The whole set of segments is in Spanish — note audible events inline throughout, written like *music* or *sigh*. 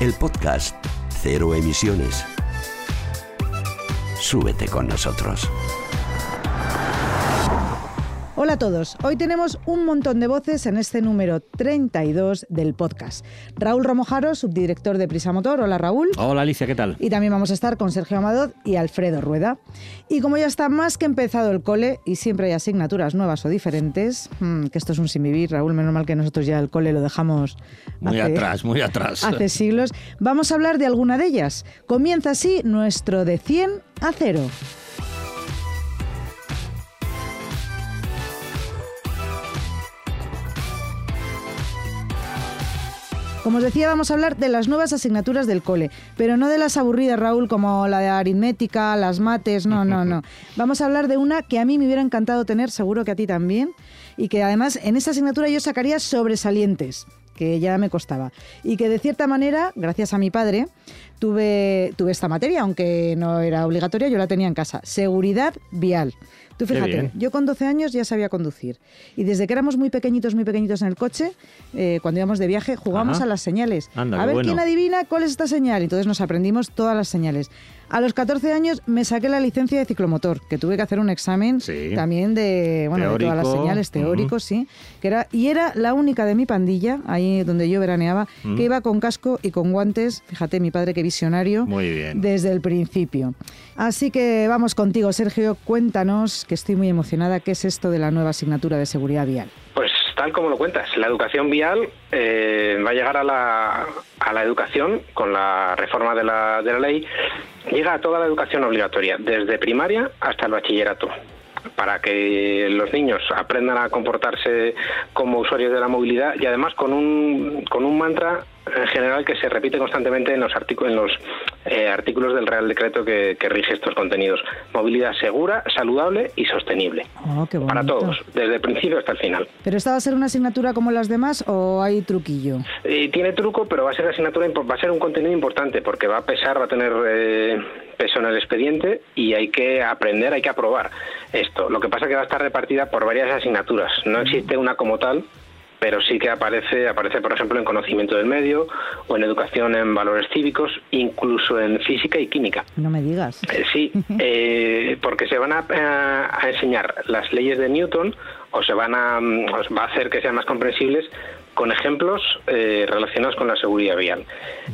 El podcast Cero Emisiones. Súbete con nosotros. Hola a todos, hoy tenemos un montón de voces en este número 32 del podcast. Raúl Romojaro, subdirector de Prisa Motor. Hola Raúl. Hola Alicia, ¿qué tal? Y también vamos a estar con Sergio Amador y Alfredo Rueda. Y como ya está más que empezado el cole y siempre hay asignaturas nuevas o diferentes, hmm, que esto es un sin vivir, Raúl, menos mal que nosotros ya el cole lo dejamos muy atrás, muy atrás. Hace siglos. Vamos a hablar de alguna de ellas. Comienza así nuestro de 100 a 0. Como os decía, vamos a hablar de las nuevas asignaturas del cole, pero no de las aburridas, Raúl, como la de aritmética, las mates, no, no, no. *laughs* Vamos a hablar de una que a mí me hubiera encantado tener, seguro que a ti también, y que además en esa asignatura yo sacaría sobresalientes que ya me costaba. Y que de cierta manera, gracias a mi padre, tuve, tuve esta materia, aunque no era obligatoria, yo la tenía en casa. Seguridad vial. Tú fíjate, yo con 12 años ya sabía conducir. Y desde que éramos muy pequeñitos, muy pequeñitos en el coche, eh, cuando íbamos de viaje, jugamos a las señales. a ver quién adivina cuál es esta señal. Entonces nos aprendimos todas las señales. A los 14 años me saqué la licencia de ciclomotor, que tuve que hacer un examen también de, bueno, de todas las señales teóricos, sí. Que era, y era la única de mi pandilla, ahí donde yo veraneaba, que iba con casco y con guantes. Fíjate, mi padre qué visionario. Muy bien. Desde el principio. Así que vamos contigo, Sergio. Cuéntanos, que estoy muy emocionada, ¿qué es esto de la nueva asignatura de seguridad vial? Pues tal como lo cuentas, la educación vial eh, va a llegar a la, a la educación con la reforma de la, de la ley, llega a toda la educación obligatoria, desde primaria hasta el bachillerato para que los niños aprendan a comportarse como usuarios de la movilidad y además con un, con un mantra en general que se repite constantemente en los, artículos, en los eh, artículos del Real Decreto que, rige estos contenidos. Movilidad segura, saludable y sostenible. Oh, para todos, desde el principio hasta el final. ¿Pero esta va a ser una asignatura como las demás o hay truquillo? tiene truco, pero va a ser asignatura, va a ser un contenido importante porque va a pesar, va a tener eh, peso en el expediente y hay que aprender, hay que aprobar esto. Lo que pasa es que va a estar repartida por varias asignaturas. No existe una como tal pero sí que aparece, aparece por ejemplo en conocimiento del medio o en educación en valores cívicos, incluso en física y química. No me digas. Eh, sí, *laughs* eh, porque se van a, enseñar las leyes de Newton o se van a, va a hacer que sean más comprensibles con ejemplos eh, relacionados con la seguridad vial.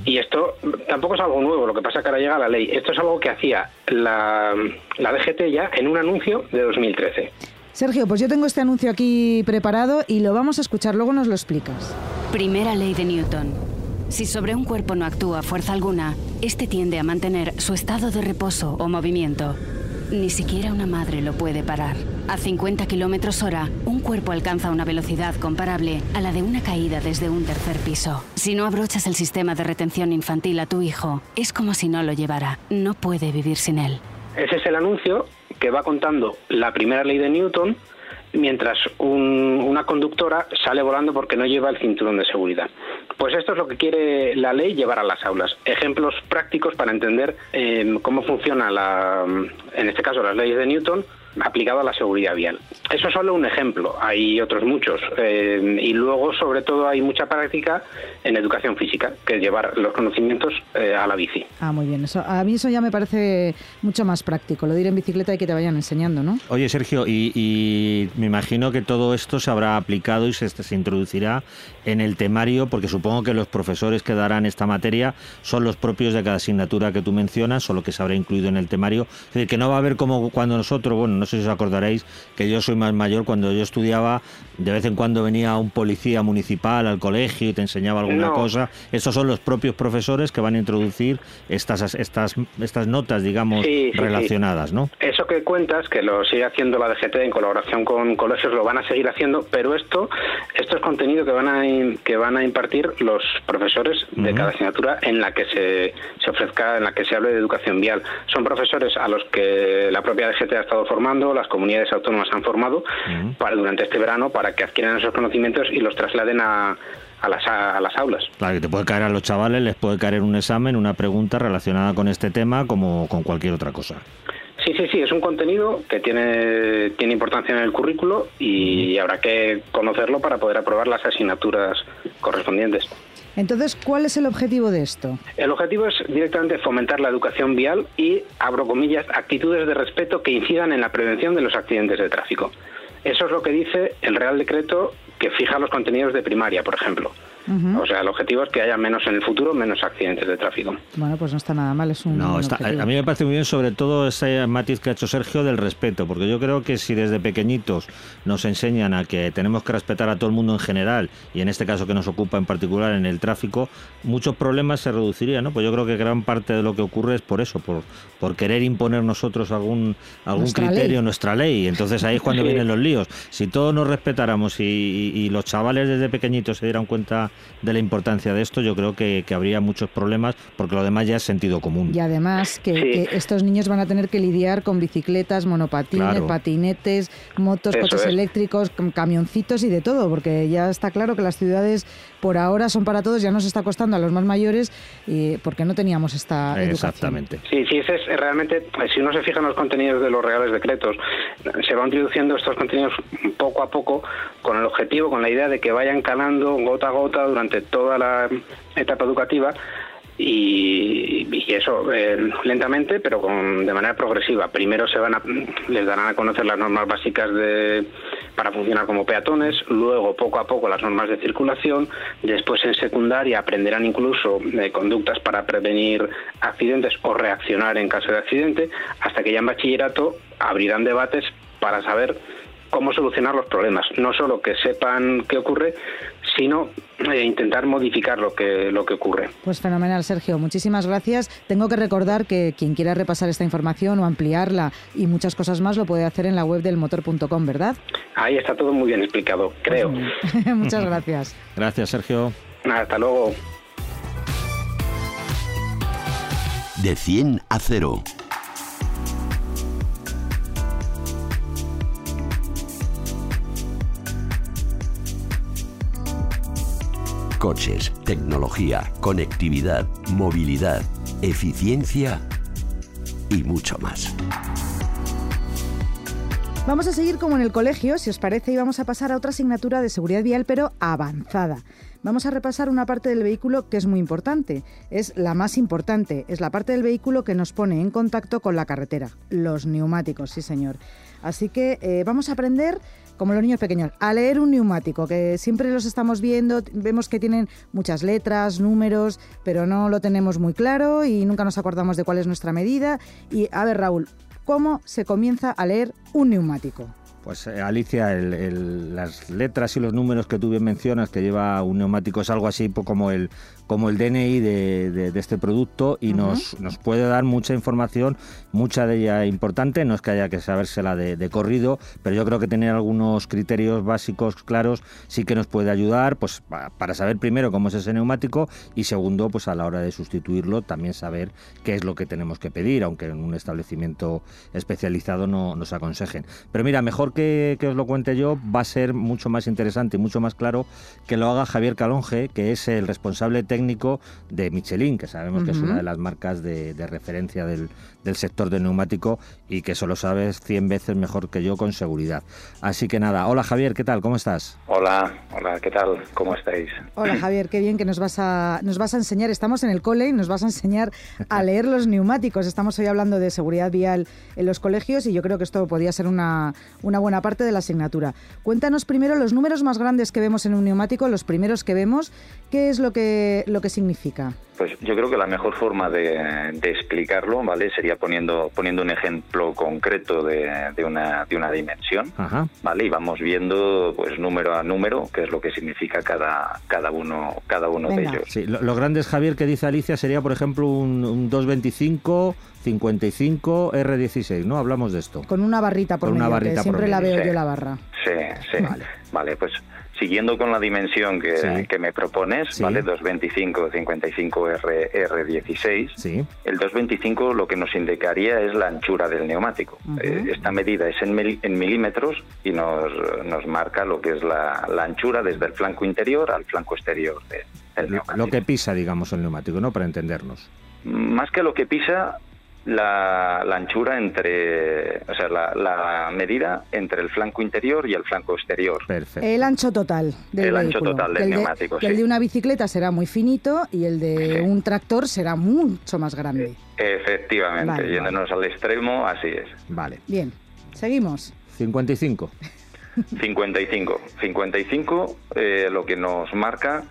Y esto tampoco es algo nuevo, lo que pasa es que ahora llega la ley. Esto es algo que hacía la, la DGT ya en un anuncio de 2013. Sergio, pues yo tengo este anuncio aquí preparado y lo vamos a escuchar, luego nos lo explicas. Primera ley de Newton. Si sobre un cuerpo no actúa fuerza alguna, este tiende a mantener su estado de reposo o movimiento. Ni siquiera una madre lo puede parar. A 50 kilómetros hora, un cuerpo alcanza una velocidad comparable a la de una caída desde un tercer piso. Si no abrochas el sistema de retención infantil a tu hijo, es como si no lo llevara. No puede vivir sin él. Ese es el anuncio que va contando la primera ley de Newton mientras una conductora sale volando porque no lleva el cinturón de seguridad. Pues esto es lo que quiere la ley llevar a las aulas. Ejemplos prácticos para entender eh, cómo funciona, la, en este caso, las leyes de Newton aplicado a la seguridad vial. Eso es solo un ejemplo, hay otros muchos. Eh, y luego, sobre todo, hay mucha práctica en educación física, que es llevar los conocimientos eh, a la bici. Ah, muy bien. Eso, a mí eso ya me parece mucho más práctico, lo de ir en bicicleta y que te vayan enseñando, ¿no? Oye, Sergio, y, me imagino que todo esto se habrá aplicado y se, se introducirá en el temario, porque supongo que los profesores que darán esta materia son los propios de cada asignatura que tú mencionas, o lo que se habrá incluido en el temario. Es decir, que no va a haber como cuando nosotros, bueno, no sé si os acordaréis que yo soy más mayor, cuando yo estudiaba, de vez en cuando venía un policía municipal al colegio y te enseñaba alguna cosa. Estos son los propios profesores que van a introducir estas, estas, estas notas, digamos, relacionadas, ¿no? Eso que cuentas, que lo sigue haciendo la DGT en colaboración con colegios, lo van a seguir haciendo, pero esto, esto es contenido que van a, que van a impartir los profesores de cada asignatura en la que se, se ofrezca, en la que se hable de educación vial. Son profesores a los que la propia DGT ha estado formando, las comunidades autónomas han formado para, durante este verano para que adquieran esos conocimientos y los trasladen a, a las, a las aulas. Claro, que te puede caer a los chavales, les puede caer un examen, una pregunta relacionada con este tema como con cualquier otra cosa. Sí, sí, sí, es un contenido que tiene, tiene importancia en el currículo y habrá que conocerlo para poder aprobar las asignaturas correspondientes. Entonces, ¿cuál es el objetivo de esto? El objetivo es directamente fomentar la educación vial y, abro comillas, actitudes de respeto que incidan en la prevención de los accidentes de tráfico. Eso es lo que dice el Real Decreto que fija los contenidos de primaria, por ejemplo. O sea, el objetivo es que haya menos en el futuro, menos accidentes de tráfico. Bueno, pues no está nada mal, es un. No, está, a mí me parece muy bien, sobre todo ese matiz que ha hecho Sergio del respeto, porque yo creo que si desde pequeñitos nos enseñan a que tenemos que respetar a todo el mundo en general, y en este caso que nos ocupa en particular en el tráfico, muchos problemas se reducirían, ¿no? Pues yo creo que gran parte de lo que ocurre es por eso, por, por querer imponer nosotros algún, algún criterio, nuestra ley. Entonces ahí es cuando *laughs* vienen los líos. Si todos nos respetáramos y los chavales desde pequeñitos se dieran cuenta de la importancia de esto, yo creo que, habría muchos problemas porque lo demás ya es sentido común. Y además que, estos niños van a tener que lidiar con bicicletas, monopatines, patinetes, motos, coches eléctricos, camioncitos y de todo, porque ya está claro que las ciudades por ahora son para todos, ya nos está costando a los más mayores y porque no teníamos esta Exactamente. Sí, sí, es, realmente, pues, si uno se fija en los contenidos de los reales decretos, se van introduciendo estos contenidos poco a poco con el objetivo, con la idea de que vayan calando gota a gota durante toda la etapa educativa y, eso eh, lentamente pero con, de manera progresiva primero se van les darán a conocer las normas básicas de para funcionar como peatones luego poco a poco las normas de circulación después en secundaria aprenderán incluso eh, conductas para prevenir accidentes o reaccionar en caso de accidente hasta que ya en bachillerato abrirán debates para saber cómo solucionar los problemas. No solo que sepan qué ocurre, sino eh, intentar modificar lo que, lo que ocurre. Pues fenomenal, Sergio. Muchísimas gracias. Tengo que recordar que quien quiera repasar esta información o ampliarla y muchas cosas más lo puede hacer en la web del motor.com, ¿verdad? Ahí está todo muy bien explicado, creo. *laughs* Muchas gracias. Gracias, Sergio. Hasta luego. De 100 a 0. Coches, tecnología, conectividad, movilidad, eficiencia y mucho más. Vamos a seguir como en el colegio, si os parece, y vamos a pasar a otra asignatura de seguridad vial, pero avanzada. Vamos a repasar una parte del vehículo que es muy importante, es la más importante, es la parte del vehículo que nos pone en contacto con la carretera, los neumáticos, sí señor. Así que eh, vamos a aprender como los niños pequeños, a leer un neumático, que siempre los estamos viendo, vemos que tienen muchas letras, números, pero no lo tenemos muy claro y nunca nos acordamos de cuál es nuestra medida. Y a ver, Raúl, ¿cómo se comienza a leer un neumático? Pues eh, Alicia, las letras y los números que tú bien mencionas que lleva un neumático es algo así como el como el DNI de, este producto y nos, nos puede dar mucha información, mucha de ella importante, no es que haya que sabérsela de, de, corrido, pero yo creo que tener algunos criterios básicos claros sí que nos puede ayudar pues para saber primero cómo es ese neumático y segundo pues a la hora de sustituirlo también saber qué es lo que tenemos que pedir, aunque en un establecimiento especializado no nos aconsejen. Pero mira, mejor que, que os lo cuente yo, va a ser mucho más interesante y mucho más claro que lo haga Javier Calonge, que es el responsable técnico de Michelin, que sabemos que es una de las marcas de, referencia del, sector del neumático y que eso lo sabes 100 veces mejor que yo con seguridad. Así que nada, hola Javier, ¿qué tal? ¿Cómo estás? Hola, hola, ¿qué tal? ¿Cómo estáis? Hola Javier, qué bien que nos vas a, nos vas a enseñar, estamos en el cole y nos vas a enseñar a leer los neumáticos. Estamos hoy hablando de seguridad vial en los colegios y yo creo que esto podría ser una, una buena parte de la asignatura. Cuéntanos primero los números más grandes que vemos en un neumático, los primeros que vemos, ¿qué es lo que, lo que significa? Pues yo creo que la mejor forma de, explicarlo, ¿vale? Sería poniendo poniendo un ejemplo concreto de, una de una dimensión, ¿vale? Y vamos viendo pues número a número qué es lo que significa cada cada uno cada uno de ellos. Sí, los grandes Javier que dice Alicia sería por ejemplo un, 225 55 R16, ¿no? Hablamos de esto. Con una barrita por medio, una barrita siempre la veo yo la barra. Sí, sí. Vale, vale pues siguiendo con la dimensión que, que me propones, ¿vale? 225, 55 R, R16. Sí. El 225 lo que nos indicaría es la anchura del neumático. Eh, esta medida es en, en milímetros y nos, nos, marca lo que es la, la, anchura desde el flanco interior al flanco exterior del neumático. Lo que pisa, digamos, el neumático, ¿no? Para entendernos. Más que lo que pisa, la, anchura entre, o sea, la, medida entre el flanco interior y el flanco exterior. Perfecto. El ancho total del El ancho total del neumático, El de una bicicleta será muy finito y el de un tractor será mucho más grande. Efectivamente, yéndonos al extremo, así es. Vale. Bien, seguimos. 55. 55. 55 eh, lo que nos marca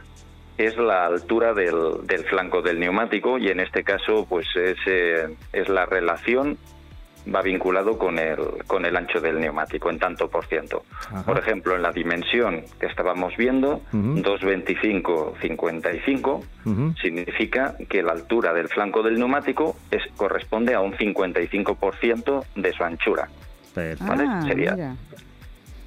es la altura del, del, flanco del neumático y en este caso pues es, eh, es la relación va vinculado con el, con el ancho del neumático en tanto por ciento. Por ejemplo, en la dimensión que estábamos viendo, 225-55, significa que la altura del flanco del neumático es, corresponde a un 55% de su anchura. Ah, Sería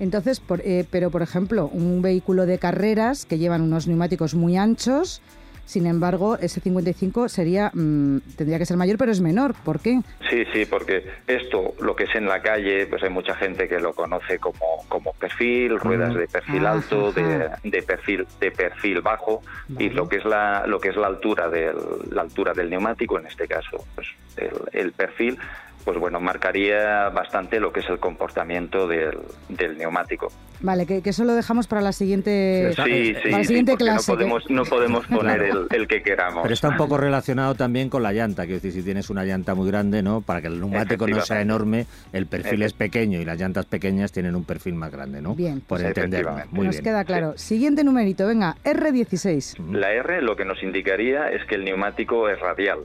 entonces, eh, pero por ejemplo, un vehículo de carreras que llevan unos neumáticos muy anchos, sin embargo, ese 55 sería mm, tendría que ser mayor, pero es menor. ¿Por qué? Sí, sí, porque esto, lo que es en la calle, pues hay mucha gente que lo conoce como, como perfil, ruedas de perfil alto, de, perfil de perfil bajo, y lo que es la lo que es la altura del la altura del neumático, en este caso, pues el perfil pues bueno, marcaría bastante lo que es el comportamiento del, neumático. Vale, que, eso lo dejamos para la siguiente, sí, sí, siguiente clase. No podemos, no *laughs* podemos poner el, que queramos. Pero está un poco relacionado también con la llanta, que decir, si tienes una llanta muy grande, ¿no? Para que el neumático no sea enorme, el perfil es pequeño y las llantas pequeñas tienen un perfil más grande, ¿no? Bien. Por entenderlo. Muy nos queda claro. Siguiente numerito, venga, R16. La R lo que nos indicaría es que el neumático es radial.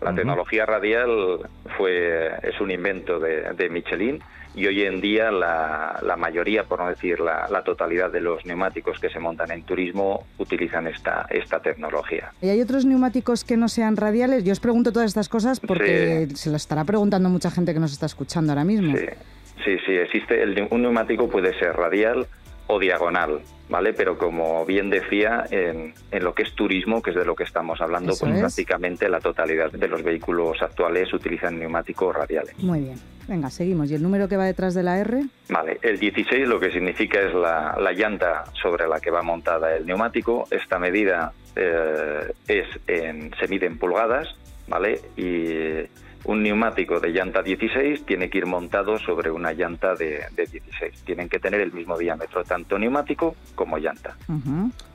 La tecnología radial fue, es un invento de, Michelin y hoy en día la, mayoría, por no decir la, totalidad de los neumáticos que se montan en turismo utilizan esta, esta tecnología. ¿Y hay otros neumáticos que no sean radiales? Yo os pregunto todas estas cosas porque se lo estará preguntando mucha gente que nos está escuchando ahora mismo. Sí, sí, existe. El, un neumático puede ser radial o diagonal, ¿vale? Pero como bien decía, en, lo que es turismo, que es de lo que estamos hablando, pues prácticamente la totalidad de los vehículos actuales utilizan neumáticos radiales. Muy bien. Venga, seguimos. ¿Y el número que va detrás de la R? Vale, el 16 lo que significa es la, llanta sobre la que va montada el neumático. Esta medida eh, es en, se mide en pulgadas, ¿vale? Y un neumático de llanta 16 tiene que ir montado sobre una llanta de, 16. Tienen que tener el mismo diámetro, tanto neumático como llanta.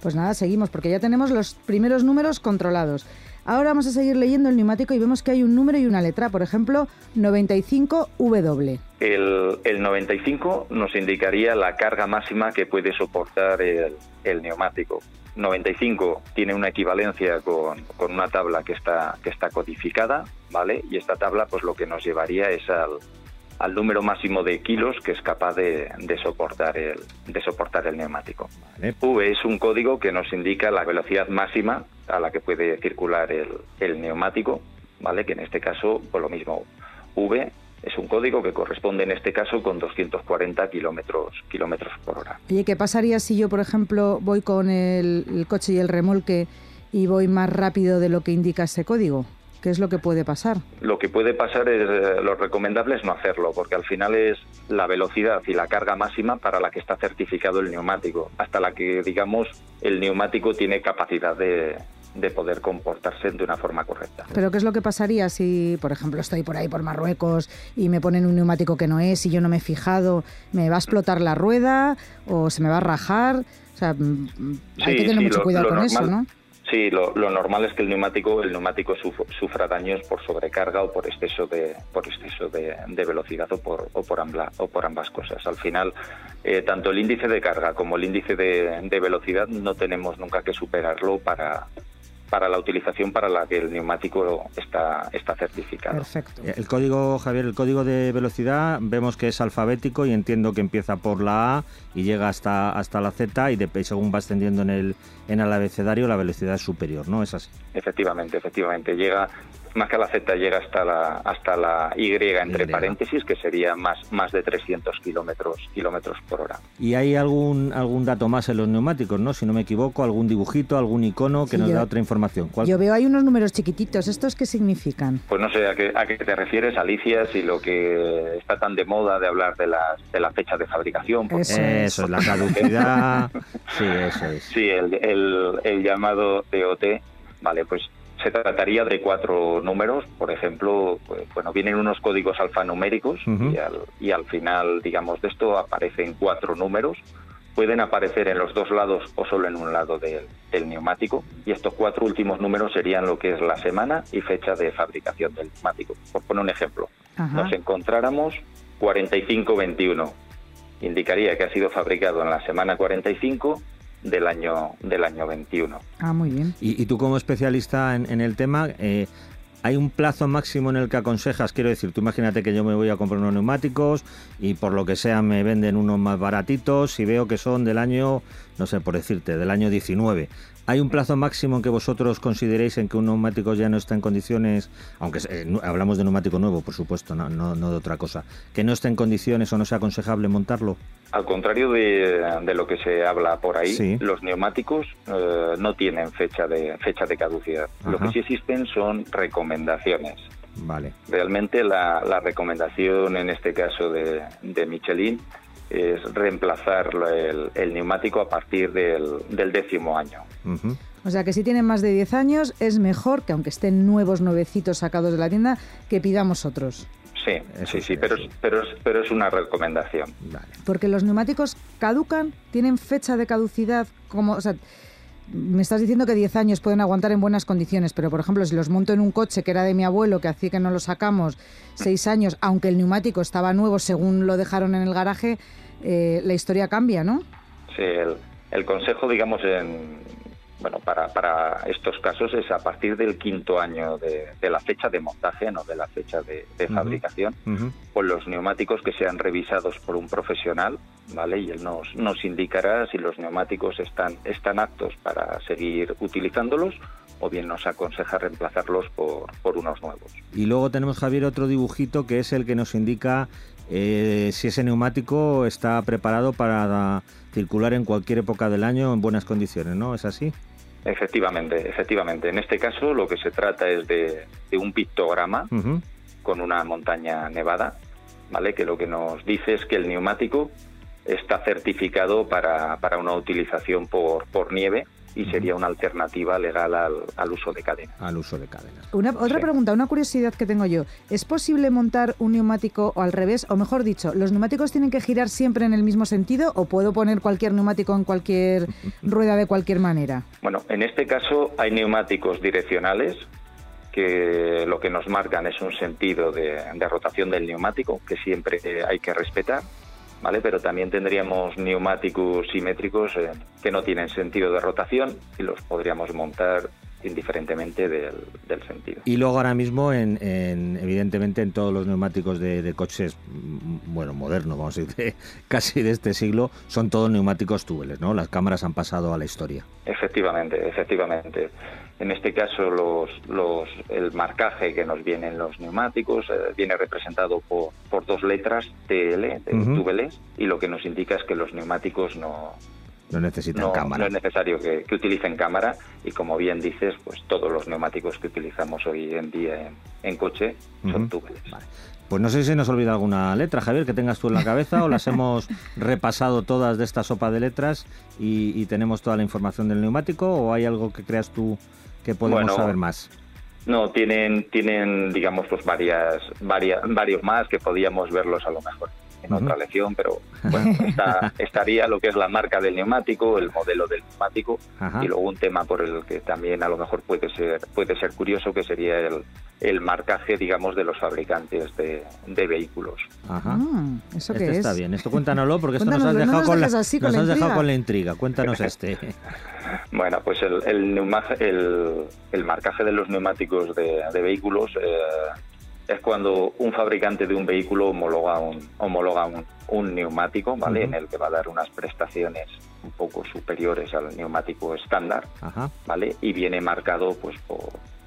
Pues nada, seguimos, porque ya tenemos los primeros números controlados. Ahora vamos a seguir leyendo el neumático y vemos que hay un número y una letra, por ejemplo, 95W. El, el 95 nos indicaría la carga máxima que puede soportar el, el neumático. 95 tiene una equivalencia con, con, una tabla que está, que está codificada, ¿vale? Y esta tabla pues lo que nos llevaría es al, al número máximo de kilos que es capaz de, de soportar, el, de soportar el neumático. V es un código que nos indica la velocidad máxima a la que puede circular el, el neumático, ¿vale? Que en este caso, por lo mismo, V es un código que corresponde en este caso con 240 kilómetros, kilómetros por hora. ¿Y ¿qué pasaría si yo, por ejemplo, voy con el, coche y el remolque y voy más rápido de lo que indica ese código? ¿Qué es lo que puede pasar? Lo que puede pasar es, eh, lo recomendable es no hacerlo, porque al final es la velocidad y la carga máxima para la que está certificado el neumático, hasta la que, digamos, el neumático tiene capacidad de, de poder comportarse de una forma correcta. Pero ¿qué es lo que pasaría si, por ejemplo, estoy por ahí por Marruecos y me ponen un neumático que no es y yo no me he fijado? ¿Me va a explotar la rueda o se me va a rajar? O sea, mm, mm, hay que tener mucho cuidado con eso, ¿no? Sí, lo, normal es que el neumático el neumático sufra daños por sobrecarga o por exceso de por exceso de, velocidad o por o por, o por ambas cosas. Al final, eh, tanto el índice de carga como el índice de, de velocidad no tenemos nunca que superarlo para para la utilización para la que el neumático está, está certificado. Perfecto. El código, Javier, el código de velocidad vemos que es alfabético y entiendo que empieza por la A y llega hasta, hasta la Z y, de, según va ascendiendo en el, en el abecedario la velocidad es superior, ¿no? Es así. Efectivamente, efectivamente. Llega más que la Z llega hasta la hasta la Y entre paréntesis, que sería más más de 300 kilómetros kilómetros por hora. Y hay algún algún dato más en los neumáticos, ¿no? Si no me equivoco, algún dibujito, algún icono que nos da otra información. Yo veo hay unos números chiquititos. ¿Estos qué significan? Pues no sé a qué, a qué te refieres, Alicia, si lo que está tan de moda de hablar de la, de la fecha de fabricación. Eso, es la caducidad. sí, eso es. Sí, el, el, el llamado DOT, vale, pues se trataría de cuatro números, por ejemplo, pues, bueno, vienen unos códigos alfanuméricos y, al, y al final, digamos, de esto aparecen cuatro números. Pueden aparecer en los dos lados o solo en un lado del, neumático. Y estos cuatro últimos números serían lo que es la semana y fecha de fabricación del neumático. Por poner un ejemplo, nos encontráramos 4521, indicaría que ha sido fabricado en la semana 45 del año del año 21. Ah, muy bien. Y, tú como especialista en, el tema, eh, ¿hay un plazo máximo en el que aconsejas? Quiero decir, tú imagínate que yo me voy a comprar unos neumáticos y por lo que sea me venden unos más baratitos y veo que son del año, no sé, por decirte, del año 19. ¿Hay un plazo máximo en que vosotros consideréis en que un neumático ya no está en condiciones, aunque eh, hablamos de neumático nuevo, por supuesto, no, no, de otra cosa, que no esté en condiciones o no sea aconsejable montarlo? Al contrario de, lo que se habla por ahí, los neumáticos eh, no tienen fecha de fecha de caducidad. Lo que sí existen son recomendaciones. Vale. Realmente la, recomendación en este caso de, de Michelin es reemplazar el, neumático a partir del, décimo año. O sea que si tienen más de 10 años es mejor que aunque estén nuevos, nuevecitos sacados de la tienda, que pidamos otros. Sí, sí, sí, pero, pero, pero es una recomendación. Porque los neumáticos caducan, tienen fecha de caducidad, como, o sea, me estás diciendo que 10 años pueden aguantar en buenas condiciones, pero por ejemplo, si los monto en un coche que era de mi abuelo, que hacía que no lo sacamos, 6 años, aunque el neumático estaba nuevo según lo dejaron en el garaje, eh, la historia cambia, ¿no? Sí, el, el consejo, digamos, en, bueno, para, para estos casos es a partir del quinto año de, la fecha de montaje, no de la fecha de, fabricación, con los neumáticos que sean revisados por un profesional, ¿vale? Y él nos, nos indicará si los neumáticos están, están aptos para seguir utilizándolos o bien nos aconseja reemplazarlos por, por unos nuevos. Y luego tenemos, Javier, otro dibujito que es el que nos indica eh, si ese neumático está preparado para circular en cualquier época del año en buenas condiciones, ¿no? ¿Es así? Efectivamente, efectivamente. En este caso lo que se trata es de, un pictograma con una montaña nevada, ¿vale? Que lo que nos dice es que el neumático está certificado para, para una utilización por, por nieve y sería una alternativa legal al, uso de cadena. Al uso de cadenas. Una, otra pregunta, una curiosidad que tengo yo. ¿Es posible montar un neumático o al revés? O mejor dicho, ¿los neumáticos tienen que girar siempre en el mismo sentido o puedo poner cualquier neumático en cualquier *laughs* rueda de cualquier manera? Bueno, en este caso hay neumáticos direccionales que lo que nos marcan es un sentido de rotación del neumático que siempre hay que respetar ¿vale? Pero también tendríamos neumáticos simétricos eh, que no tienen sentido de rotación y los podríamos montar indiferentemente del, sentido. Y luego ahora mismo, en, evidentemente, en todos los neumáticos de, coches, mm, bueno, modernos, vamos a decir, *laughs* casi de este siglo, son todos neumáticos túbeles, ¿no? Las cámaras han pasado a la historia. Efectivamente, efectivamente. En este caso, los, los, el marcaje que nos viene en los neumáticos eh, viene representado por, por, dos letras TL, de y lo que nos indica es que los neumáticos no, no necesitan cámara. No es necesario que, utilicen cámara y como bien dices, pues todos los neumáticos que utilizamos hoy en día en, coche son túbeles. Pues no sé si nos olvida alguna letra, Javier, que tengas tú en la *laughs* cabeza o las hemos repasado todas de esta sopa de letras y, tenemos toda la información del neumático o hay algo que creas tú que podemos saber más. No, tienen, tienen digamos, pues varias, varias, varios más que podíamos verlos a lo mejor en otra lección, pero bueno, *laughs* estaría lo que es la marca del neumático, el modelo del neumático y luego un tema por el que también a lo mejor puede ser puede ser curioso que sería el, el marcaje, digamos, de los fabricantes de, vehículos. Ajá. Ah, ¿Eso este qué es? está bien. Esto cuéntanoslo porque esto nos has no dejado, nos con, la, dejes así con nos la has dejado intriga. con la intriga. Cuéntanos *laughs* este. Bueno, pues el, el, neumaje- el, el marcaje de los neumáticos de, de vehículos eh, es cuando un fabricante de un vehículo homologa un, homologa un, un neumático, ¿vale? En el que va a dar unas prestaciones un poco superiores al neumático estándar, Ajá. ¿vale? Y viene marcado, pues, por,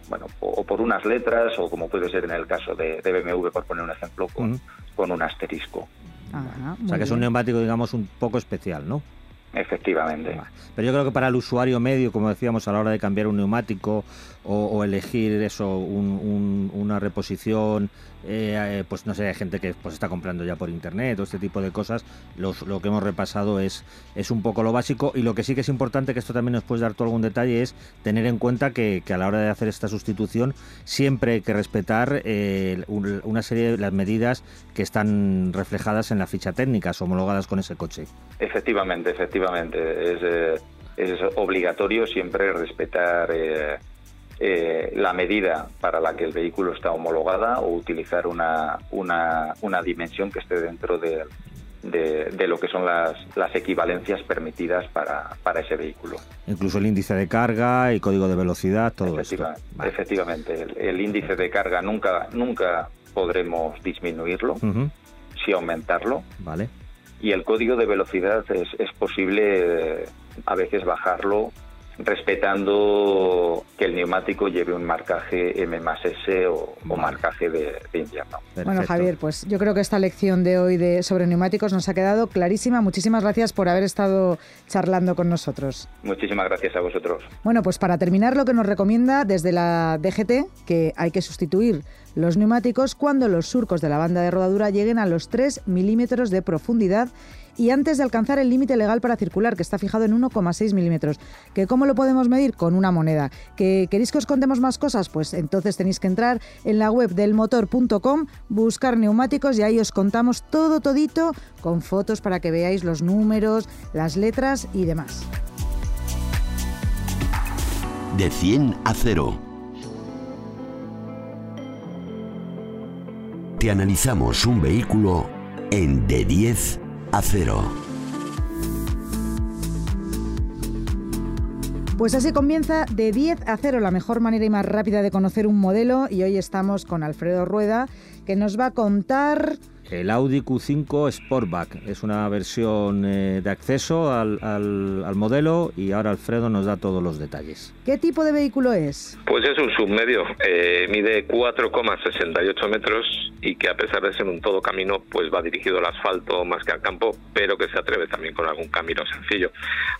bueno, o por unas letras o como puede ser en el caso de, de BMW, por poner un ejemplo, con, con un asterisco. Ajá, O sea que es un neumático, digamos, un poco especial, ¿no? Efectivamente. Pero yo creo que para el usuario medio, como decíamos, a la hora de cambiar un neumático o, elegir eso, un- un- una reposición, eh, eh, pues no sé, hay gente que pues está comprando ya por internet o este tipo de cosas, los- lo que hemos repasado es, es un poco lo básico y lo que sí que es importante, que esto también nos puedes dar tú algún detalle, es tener en cuenta que, que a la hora de hacer esta sustitución siempre hay que respetar eh, un- una serie de las medidas que están reflejadas en la ficha técnica, homologadas con ese coche. Efectivamente, efectivamente. Es, eh, es obligatorio siempre respetar eh, eh, la medida para la que el vehículo está homologada o utilizar una, una, una dimensión que esté dentro de, de, de lo que son las, las equivalencias permitidas para, para ese vehículo. Incluso el índice de carga y código de velocidad, todo esto. Efectiva- Vale. Efectivamente, el, el índice de carga nunca, nunca podremos disminuirlo, Ujú, sí aumentarlo. Vale. y el código de velocidad es, es posible eh, a veces bajarlo respetando que el neumático lleve un marcaje M más S o, o marcaje de, de invierno. Bueno, perfecto. Javier, pues yo creo que esta lección de hoy de, sobre neumáticos nos ha quedado clarísima. Muchísimas gracias por haber estado charlando con nosotros. Muchísimas gracias a vosotros. Bueno, pues para terminar, lo que nos recomienda desde la DGT, que hay que sustituir los neumáticos cuando los surcos de la banda de rodadura lleguen a los 3 milímetros de profundidad y antes de alcanzar el límite legal para circular, que está fijado en 1,6 milímetros. ¿Que ¿Cómo lo podemos medir? Con una moneda. ¿Que ¿Queréis que os contemos más cosas? Pues entonces tenéis que entrar en la web del motor.com, buscar neumáticos y ahí os contamos todo todito con fotos para que veáis los números, las letras y demás. De 100 a 0. Te analizamos un vehículo en de 10 a 0. Pues así comienza de 10 a 0, la mejor manera y más rápida de conocer un modelo. Y hoy estamos con Alfredo Rueda, que nos va a contar El Audi Q5 Sportback es una versión eh, de acceso al, al- al modelo y ahora Alfredo nos da todos los detalles. qué tipo de vehículo es. Pues es un submedio, eh, mide 4,68 metros y que a pesar de ser un todo camino, pues va dirigido al asfalto más que al campo, pero que se atreve también con algún camino sencillo.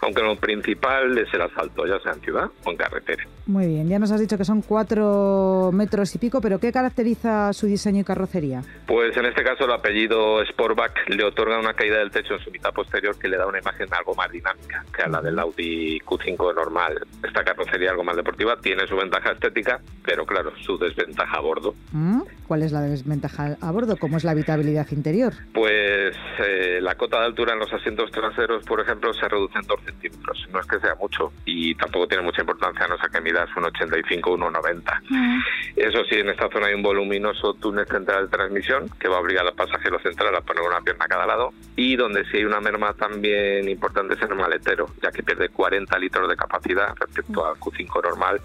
Aunque lo principal es el asfalto, ya sea en ciudad o en carretera. Muy bien, ya nos has dicho que son 4 metros y pico, pero ¿qué caracteriza su diseño y carrocería? Pues en este caso el apellido Sportback le otorga una caída del techo en su mitad posterior que le da una imagen algo más dinámica que a la del Audi Q5 normal. Esta carrocería algo más deportiva tiene su ventaja estética, pero claro, su desventaja a bordo. ¿Mm? ¿Cuál es la desventaja a bordo? ¿Cómo es la habitabilidad interior? Pues eh, la cota de altura en los asientos traseros, por ejemplo, se reduce en 2 centímetros. No es que sea mucho y tampoco tiene mucha importancia, no sé que midas 1,85 1,90. Eso sí, en esta zona hay un voluminoso túnel central de transmisión que va a obligar al pasajero central a poner una pierna a cada lado y donde sí hay una merma también importante es en el maletero, ya que pierde 40 litros de capacidad respecto al Q5 normal,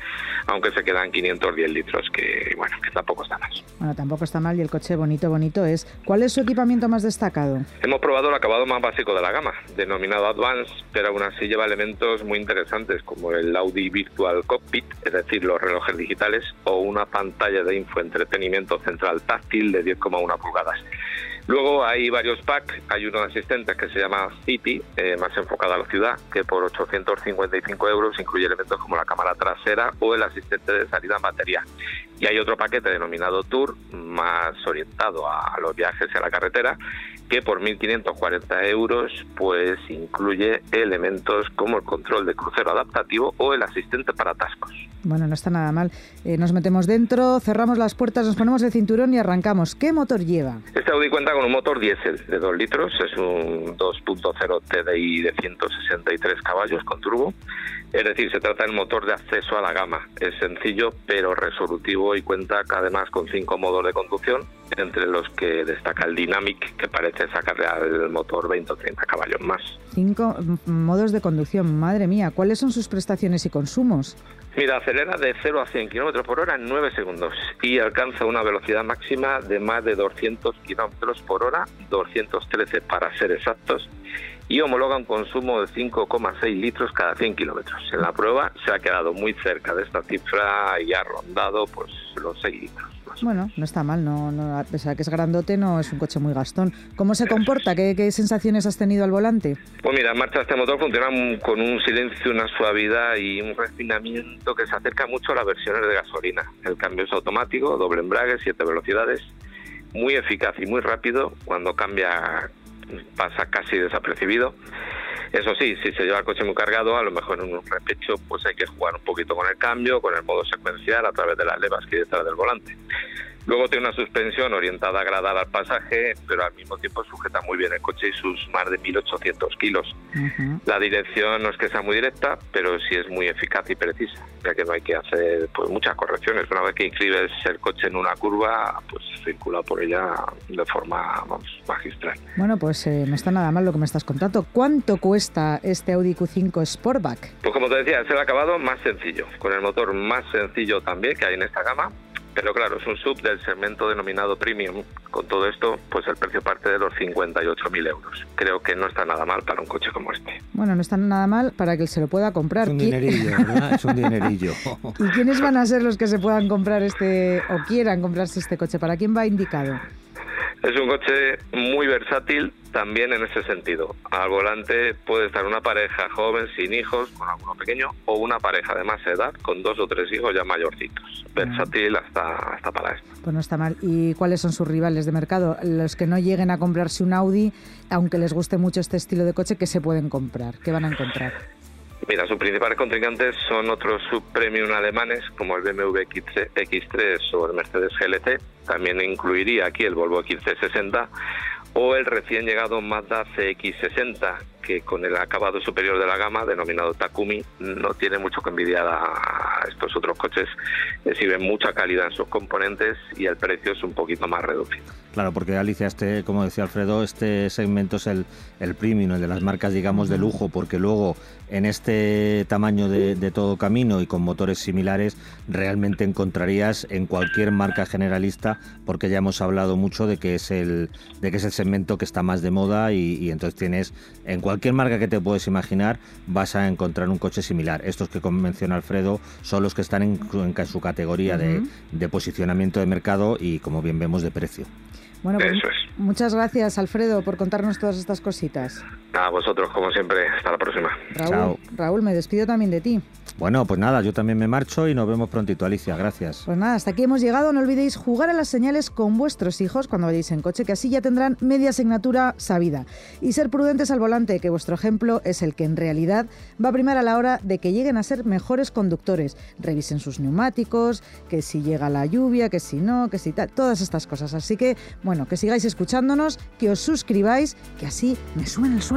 aunque se quedan 510 litros, que bueno, que tampoco está mal. Bueno, tampoco está mal y el coche bonito, bonito es. ¿Cuál es su equipamiento más destacado? Hemos probado el acabado más básico de la gama, denominado Advance, pero aún así lleva elementos muy interesantes como el Audi Virtual Cockpit, es decir, los relojes digitales, o una pantalla de infoentretenimiento central táctil de 10,1 pulgadas. Luego hay varios packs, hay uno de asistentes que se llama City, eh, más enfocado a la ciudad, que por 855 euros incluye elementos como la cámara trasera o el asistente de salida en batería. Y hay otro paquete denominado Tour, más orientado a los viajes y a la carretera, que por 1.540 euros pues incluye elementos como el control de crucero adaptativo o el asistente para atascos. Bueno, no está nada mal. Eh, nos metemos dentro, cerramos las puertas, nos ponemos el cinturón y arrancamos. ¿Qué motor lleva? Este Audi cuenta con un motor diésel de 2 litros, es un 2.0 TDI de 163 caballos con turbo. Es decir, se trata del motor de acceso a la gama. Es sencillo pero resolutivo y cuenta además con cinco modos de conducción, entre los que destaca el Dynamic, que parece sacarle al motor 20 o 30 caballos más. Cinco modos de conducción, madre mía. ¿Cuáles son sus prestaciones y consumos? Mira, acelera de 0 a 100 km por hora en 9 segundos y alcanza una velocidad máxima de más de 200 km por hora, 213 para ser exactos, y homologa un consumo de 5,6 litros cada 100 kilómetros. En la prueba se ha quedado muy cerca de esta cifra y ha rondado pues los 6 litros. Bueno, no está mal, no, no, a pesar de que es grandote, no es un coche muy gastón. ¿Cómo se comporta? ¿Qué, ¿Qué, sensaciones has tenido al volante? Pues mira, en marcha este motor funciona con un silencio, una suavidad y un refinamiento que se acerca mucho a las versiones de gasolina. El cambio es automático, doble embrague, siete velocidades, muy eficaz y muy rápido. Cuando cambia pasa casi desapercibido. Eso sí, si se lleva el coche muy cargado, a lo mejor en un repecho pues hay que jugar un poquito con el cambio, con el modo secuencial a través de las levas que hay detrás del volante. Luego tiene una suspensión orientada a agradar al pasaje, pero al mismo tiempo sujeta muy bien el coche y sus más de 1.800 kilos. La dirección no es que sea muy directa, pero sí es muy eficaz y precisa, ya que no hay que hacer pues muchas correcciones. Una vez que inscribes el coche en una curva, pues circula por ella de forma magistral. Bueno, pues eh, no está nada mal lo que me estás contando. ¿Cuánto cuesta este Audi Q5 Sportback? Pues como te decía, es el acabado más sencillo, con el motor más sencillo también que hay en esta gama pero claro, es un sub del segmento denominado premium. Con todo esto, pues el precio parte de los 58.000 euros. Creo que no está nada mal para un coche como este. Bueno, no está nada mal para que se lo pueda comprar. Es un dinerillo, ¿verdad? Es un dinerillo. *laughs* ¿Y quiénes van a ser los que se puedan comprar este o quieran comprarse este coche? ¿Para quién va indicado? Es un coche muy versátil también en ese sentido. Al volante puede estar una pareja joven sin hijos, con alguno pequeño, o una pareja de más edad, con dos o tres hijos ya mayorcitos. Versátil hasta, hasta para esto. Pues no está mal. ¿Y cuáles son sus rivales de mercado? Los que no lleguen a comprarse un Audi, aunque les guste mucho este estilo de coche, ¿qué se pueden comprar? ¿Qué van a encontrar? Mira, sus principales contrincantes son otros subpremium alemanes como el BMW X3 o el Mercedes GLC. También incluiría aquí el Volvo XC60 o el recién llegado Mazda CX60, que con el acabado superior de la gama, denominado Takumi, no tiene mucho que envidiar a estos otros coches. Exhiben mucha calidad en sus componentes y el precio es un poquito más reducido. Claro, porque Alicia, este, como decía Alfredo, este segmento es el, el premium, el de las marcas, digamos, de lujo, porque luego en este tamaño de, de, todo camino y con motores similares, realmente encontrarías en cualquier marca generalista, porque ya hemos hablado mucho de que es el, de que es el segmento que está más de moda y, y entonces tienes en cualquier marca que te puedes imaginar vas a encontrar un coche similar. Estos que menciona Alfredo son los que están en, en su categoría uh -huh. de, de posicionamiento de mercado y como bien vemos de precio. Bueno, pues muchas gracias, Alfredo, por contarnos todas estas cositas. A vosotros, como siempre. Hasta la próxima. Raúl, Chao. Raúl, me despido también de ti. Bueno, pues nada, yo también me marcho y nos vemos prontito, Alicia. Gracias. Pues nada, hasta aquí hemos llegado. No olvidéis jugar a las señales con vuestros hijos cuando vayáis en coche, que así ya tendrán media asignatura sabida. Y ser prudentes al volante, que vuestro ejemplo es el que en realidad va a primar a la hora de que lleguen a ser mejores conductores. Revisen sus neumáticos, que si llega la lluvia, que si no, que si tal, todas estas cosas. Así que, bueno, que sigáis escuchándonos, que os suscribáis, que así me suben el